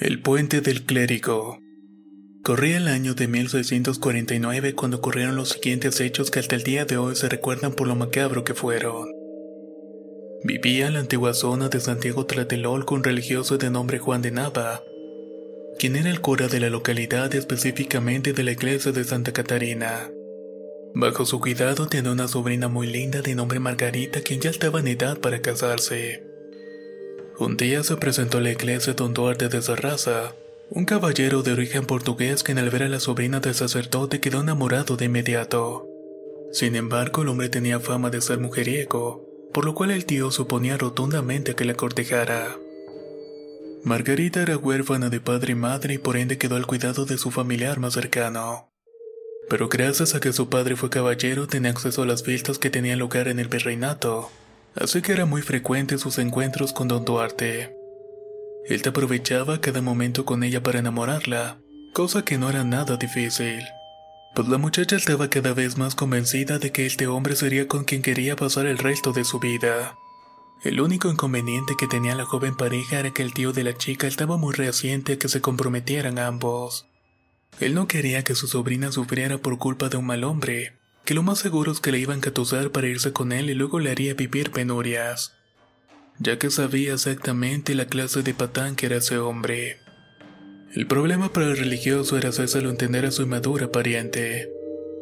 El puente del clérigo. Corría el año de 1649 cuando ocurrieron los siguientes hechos que hasta el día de hoy se recuerdan por lo macabro que fueron. Vivía en la antigua zona de Santiago Tlatelolco un religioso de nombre Juan de Nava, quien era el cura de la localidad específicamente de la iglesia de Santa Catarina. Bajo su cuidado tenía una sobrina muy linda de nombre Margarita quien ya estaba en edad para casarse. Un día se presentó a la iglesia don Duarte de Sarraza, un caballero de origen portugués que al ver a la sobrina del sacerdote quedó enamorado de inmediato. Sin embargo, el hombre tenía fama de ser mujeriego, por lo cual el tío suponía rotundamente que la cortejara. Margarita era huérfana de padre y madre y por ende quedó al cuidado de su familiar más cercano. Pero gracias a que su padre fue caballero tenía acceso a las fiestas que tenían lugar en el virreinato, así que era muy frecuente sus encuentros con don Duarte. Él te aprovechaba cada momento con ella para enamorarla, cosa que no era nada difícil. Pues la muchacha estaba cada vez más convencida de que este hombre sería con quien quería pasar el resto de su vida. El único inconveniente que tenía la joven pareja era que el tío de la chica estaba muy reaciente a que se comprometieran ambos. Él no quería que su sobrina sufriera por culpa de un mal hombre, que lo más seguro es que le iban a catusar para irse con él y luego le haría vivir penurias, ya que sabía exactamente la clase de patán que era ese hombre. El problema para el religioso era hacérselo entender a su inmadura pariente.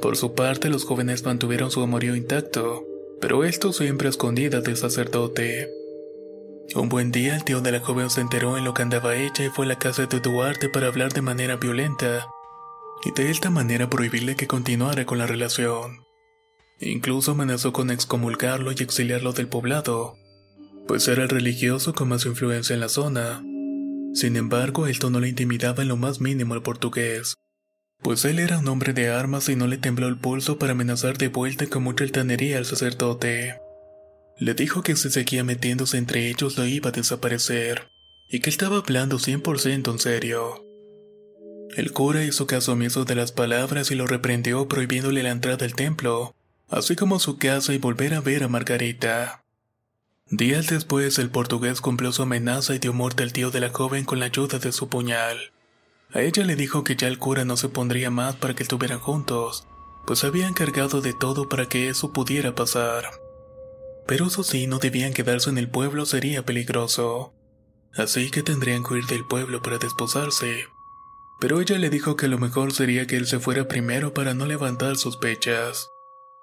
Por su parte, los jóvenes mantuvieron su amorío intacto, pero esto siempre a escondidas del sacerdote. Un buen día, el tío de la joven se enteró en lo que andaba hecha y fue a la casa de Duarte para hablar de manera violenta, y de esta manera prohibirle que continuara con la relación. Incluso amenazó con excomulgarlo y exiliarlo del poblado, pues era el religioso con más influencia en la zona. Sin embargo, esto no le intimidaba en lo más mínimo al portugués, pues él era un hombre de armas y no le tembló el pulso para amenazar de vuelta con mucha altanería al sacerdote. Le dijo que si seguía metiéndose entre ellos lo iba a desaparecer, y que estaba hablando 100% en serio. El cura hizo caso omiso de las palabras y lo reprendió prohibiéndole la entrada al templo, así como su casa y volver a ver a Margarita. Días después, el portugués cumplió su amenaza y dio muerte al tío de la joven con la ayuda de su puñal. A ella le dijo que ya el cura no se pondría más para que estuvieran juntos, pues había encargado de todo para que eso pudiera pasar. Pero eso sí, no debían quedarse en el pueblo, sería peligroso. Así que tendrían que huir del pueblo para desposarse. Pero ella le dijo que lo mejor sería que él se fuera primero para no levantar sospechas.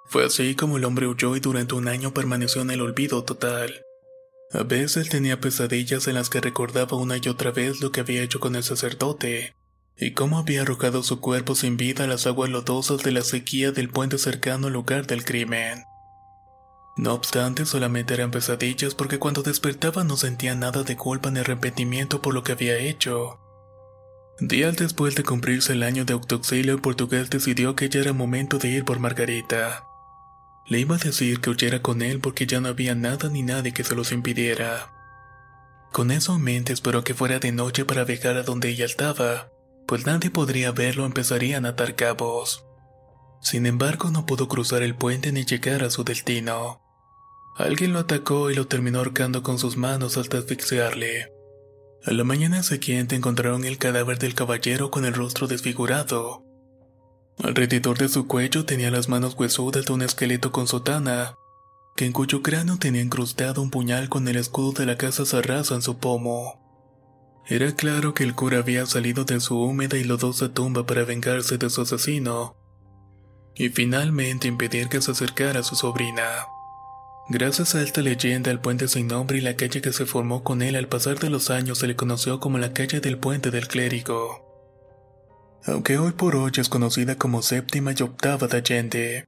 Fue así como el hombre huyó y durante un año permaneció en el olvido total. A veces tenía pesadillas en las que recordaba una y otra vez lo que había hecho con el sacerdote, y cómo había arrojado su cuerpo sin vida a las aguas lodosas de la sequía del puente cercano al lugar del crimen. No obstante, solamente eran pesadillas porque cuando despertaba no sentía nada de culpa ni arrepentimiento por lo que había hecho. Días después de cumplirse el año de autoexilio, el portugués decidió que ya era momento de ir por Margarita. Le iba a decir que huyera con él porque ya no había nada ni nadie que se los impidiera. Con eso en mente esperó que fuera de noche para viajar a donde ella estaba, pues nadie podría verlo empezarían a atar cabos. Sin embargo, no pudo cruzar el puente ni llegar a su destino. Alguien lo atacó y lo terminó ahorcando con sus manos hasta asfixiarle. A la mañana siguiente encontraron el cadáver del caballero con el rostro desfigurado. Alrededor de su cuello tenía las manos huesudas de un esqueleto con sotana, que en cuyo cráneo tenía incrustado un puñal con el escudo de la casa Sarraza en su pomo. Era claro que el cura había salido de su húmeda y lodosa tumba para vengarse de su asesino, y finalmente impedir que se acercara a su sobrina. Gracias a esta leyenda, el puente sin nombre y la calle que se formó con él al pasar de los años se le conoció como la calle del puente del clérigo. Aunque hoy por hoy es conocida como séptima y octava de Allende.